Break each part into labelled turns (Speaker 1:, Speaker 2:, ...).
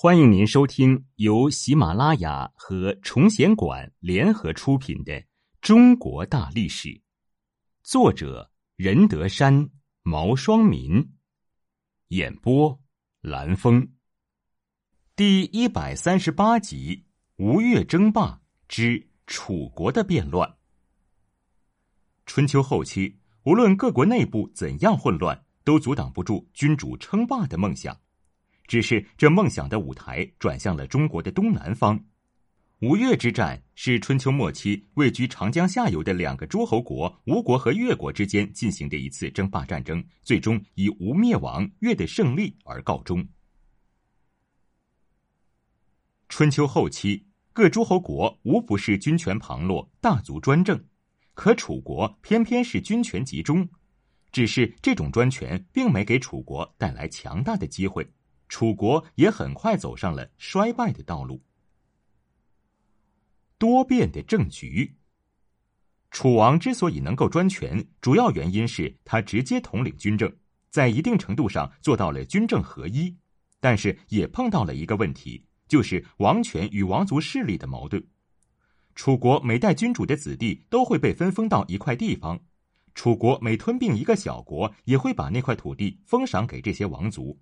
Speaker 1: 欢迎您收听由喜马拉雅和崇贤馆联合出品的《中国大历史》，作者任德山、毛双民，演播蓝峰，第一百三十八集：吴越争霸之楚国的变乱。春秋后期，无论各国内部怎样混乱，都阻挡不住君主称霸的梦想。只是这梦想的舞台转向了中国的东南方。吴越之战是春秋末期位居长江下游的两个诸侯国吴国和越国之间进行的一次争霸战争，最终以吴灭亡、越的胜利而告终。春秋后期，各诸侯国无不是军权旁落、大族专政，可楚国偏偏是军权集中，只是这种专权并没给楚国带来强大的机会。楚国也很快走上了衰败的道路。多变的政局。楚王之所以能够专权，主要原因是他直接统领军政，在一定程度上做到了军政合一。但是也碰到了一个问题，就是王权与王族势力的矛盾。楚国每代君主的子弟都会被分封到一块地方，楚国每吞并一个小国，也会把那块土地封赏给这些王族。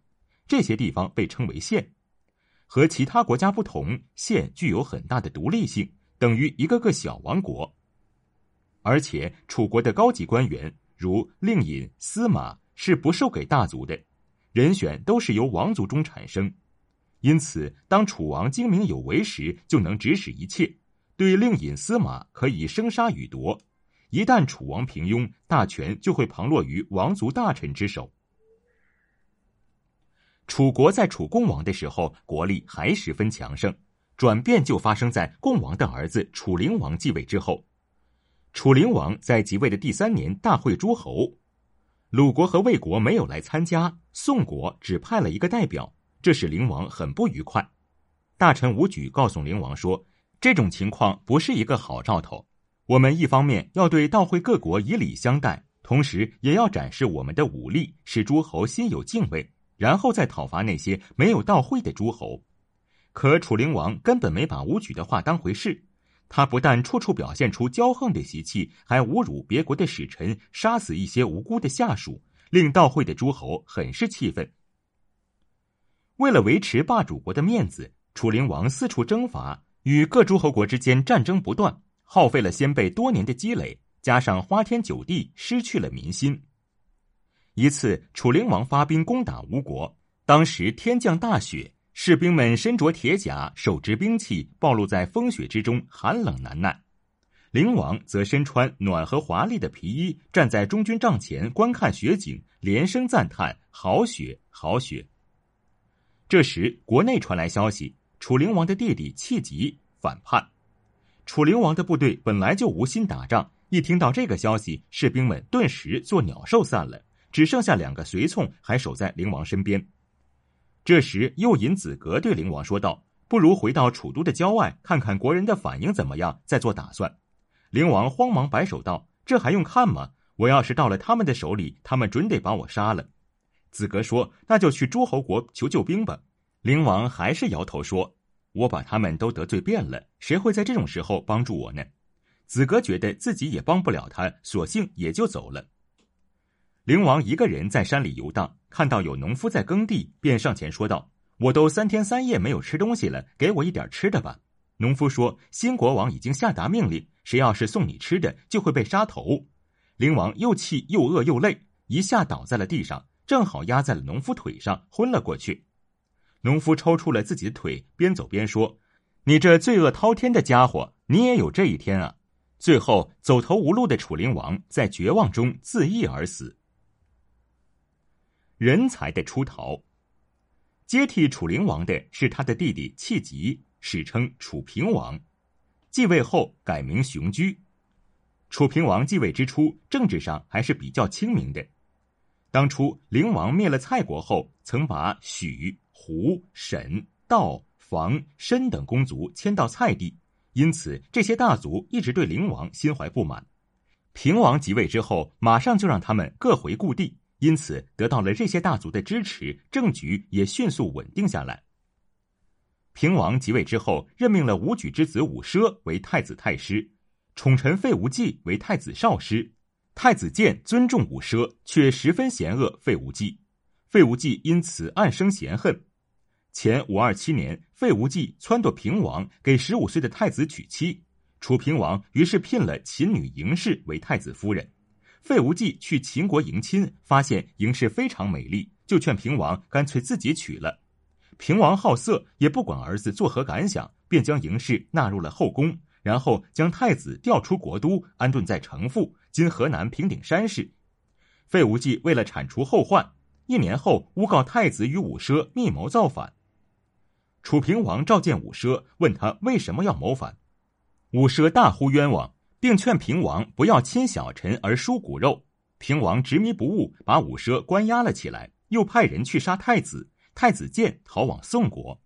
Speaker 1: 这些地方被称为县，和其他国家不同，县具有很大的独立性，等于一个个小王国。而且，楚国的高级官员如令尹、司马是不授给大族的，人选都是由王族中产生。因此，当楚王精明有为时，就能指使一切，对令尹、司马可以生杀予夺。一旦楚王平庸，大权就会旁落于王族大臣之手。楚国在楚共王的时候，国力还十分强盛。转变就发生在共王的儿子楚灵王继位之后。楚灵王在即位的第三年，大会诸侯，鲁国和魏国没有来参加，宋国只派了一个代表，这使灵王很不愉快。大臣伍举告诉灵王说：“这种情况不是一个好兆头。我们一方面要对到会各国以礼相待，同时也要展示我们的武力，使诸侯心有敬畏。”然后再讨伐那些没有到会的诸侯，可楚灵王根本没把武举的话当回事。他不但处处表现出骄横的习气，还侮辱别国的使臣，杀死一些无辜的下属，令到会的诸侯很是气愤。为了维持霸主国的面子，楚灵王四处征伐，与各诸侯国之间战争不断，耗费了先辈多年的积累，加上花天酒地，失去了民心。一次，楚灵王发兵攻打吴国，当时天降大雪，士兵们身着铁甲，手执兵器，暴露在风雪之中，寒冷难耐。灵王则身穿暖和华丽的皮衣，站在中军帐前观看雪景，连声赞叹：“好雪，好雪！”这时，国内传来消息，楚灵王的弟弟弃疾反叛。楚灵王的部队本来就无心打仗，一听到这个消息，士兵们顿时作鸟兽散了。只剩下两个随从还守在灵王身边。这时，右尹子格对灵王说道：“不如回到楚都的郊外，看看国人的反应怎么样，再做打算。”灵王慌忙摆手道：“这还用看吗？我要是到了他们的手里，他们准得把我杀了。”子格说：“那就去诸侯国求救兵吧。”灵王还是摇头说：“我把他们都得罪遍了，谁会在这种时候帮助我呢？”子格觉得自己也帮不了他，索性也就走了。灵王一个人在山里游荡，看到有农夫在耕地，便上前说道：“我都三天三夜没有吃东西了，给我一点吃的吧。”农夫说：“新国王已经下达命令，谁要是送你吃的，就会被杀头。”灵王又气又饿又累，一下倒在了地上，正好压在了农夫腿上，昏了过去。农夫抽出了自己的腿，边走边说：“你这罪恶滔天的家伙，你也有这一天啊！”最后，走投无路的楚灵王在绝望中自缢而死。人才的出逃，接替楚灵王的是他的弟弟弃疾，史称楚平王。继位后改名雄居。楚平王继位之初，政治上还是比较清明的。当初灵王灭了蔡国后，曾把许、胡、沈、道、房、申等公族迁到蔡地，因此这些大族一直对灵王心怀不满。平王即位之后，马上就让他们各回故地。因此，得到了这些大族的支持，政局也迅速稳定下来。平王即位之后，任命了武举之子武奢为太子太师，宠臣费无忌为太子少师。太子建尊重武奢，却十分嫌恶费无忌。费无忌因此暗生嫌恨。前五二七年，费无忌撺掇平王给十五岁的太子娶妻，楚平王于是聘了秦女嬴氏为太子夫人。费无忌去秦国迎亲，发现嬴氏非常美丽，就劝平王干脆自己娶了。平王好色，也不管儿子作何感想，便将嬴氏纳入了后宫，然后将太子调出国都，安顿在城父（今河南平顶山市）。费无忌为了铲除后患，一年后诬告太子与武奢密谋造反。楚平王召见武奢，问他为什么要谋反。武奢大呼冤枉，并劝平王不要亲小臣而疏骨肉。平王执迷不悟，把武奢关押了起来，又派人去杀太子。太子建逃往宋国，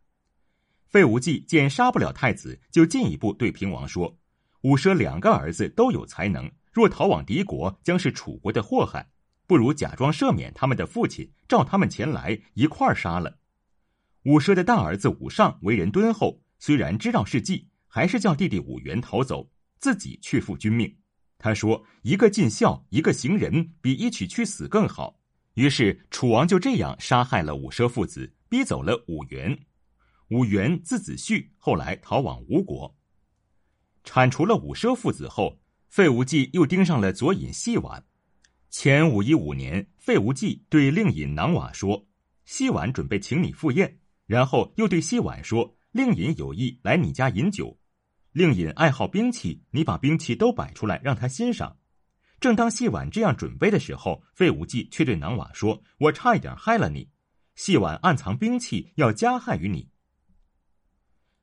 Speaker 1: 费无忌见杀不了太子，就进一步对平王说：“武奢两个儿子都有才能，若逃往敌国，将是楚国的祸害。不如假装赦免他们的父亲，召他们前来一块儿杀了。”武奢的大儿子武尚为人敦厚，虽然知道是计，还是叫弟弟武元逃走，自己去赴君命。他说：“一个尽孝，一个行仁，比一起去死更好。”于是楚王就这样杀害了武奢父子，逼走了武元。武元字子胥，后来逃往吴国。铲除了武奢父子后，费无忌又盯上了左尹细婉。前五一五年，费无忌对令尹囊瓦说：“细婉准备请你赴宴。”然后又对细婉说：“令尹有意来你家饮酒。令尹爱好兵器，你把兵器都摆出来，让他欣赏。”正当细婉这样准备的时候，费无忌却对囊瓦说：“我差一点害了你。”细婉暗藏兵器，要加害于你。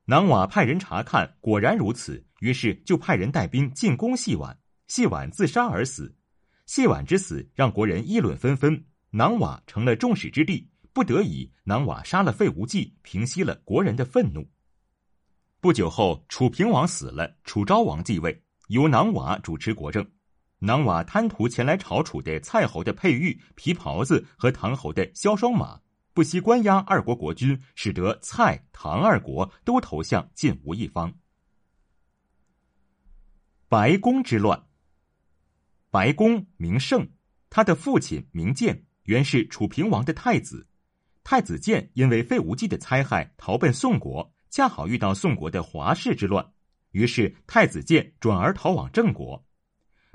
Speaker 1: 囊瓦派人查看，果然如此，于是就派人带兵进攻细婉。细婉自杀而死。细婉之死让国人议论纷纷，囊瓦成了众矢之的。不得已，囊瓦杀了费无忌，平息了国人的愤怒。不久后，楚平王死了，楚昭王继位，由囊瓦主持国政。囊瓦贪图前来朝楚的蔡侯的佩玉、皮袍子和唐侯的萧双马，不惜关押二国国君，使得蔡、唐二国都投向晋吴一方。白宫之乱。白宫名胜，他的父亲名建，原是楚平王的太子。太子建因为费无忌的猜害，逃奔宋国，恰好遇到宋国的华氏之乱，于是太子建转而逃往郑国。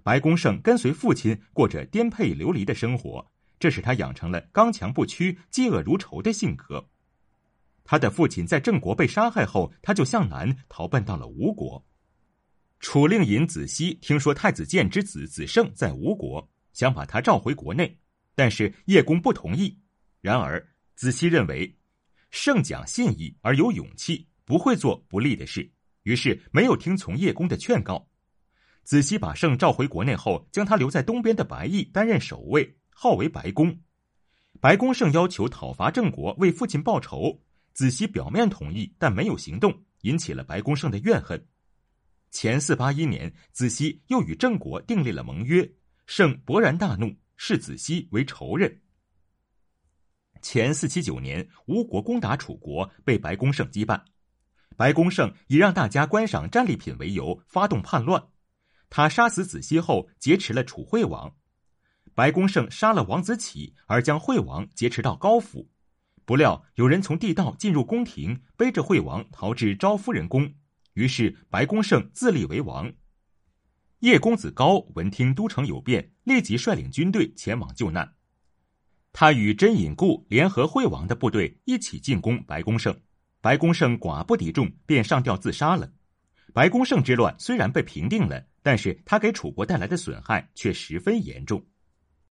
Speaker 1: 白公胜跟随父亲过着颠沛流离的生活，这使他养成了刚强不屈、嫉恶如仇的性格。他的父亲在郑国被杀害后，他就向南逃奔到了吴国。楚令尹子西听说太子建之子子胜在吴国，想把他召回国内，但是叶公不同意。然而子西认为胜讲信义而有勇气，不会做不利的事，于是没有听从叶公的劝告。子西把胜召回国内后，将他留在东边的白邑担任守卫，号为白公。白公胜要求讨伐郑国，为父亲报仇。子西表面同意，但没有行动，引起了白公胜的怨恨。前四八一年，子西又与郑国订立了盟约，胜勃然大怒，视子西为仇人。前四七九年，吴国攻打楚国，被白公胜击败。白公胜以让大家观赏战利品为由，发动叛乱。他杀死子西后，劫持了楚惠王。白公胜杀了王子启，而将惠王劫持到高府。不料有人从地道进入宫廷，背着惠王逃至昭夫人宫。于是白公胜自立为王。叶公子高闻听都城有变，立即率领军队前往救难。他与真隐固联合惠王的部队一起进攻白公胜。白公胜寡不敌众，便上吊自杀了。白公胜之乱虽然被平定了。但是他给楚国带来的损害却十分严重。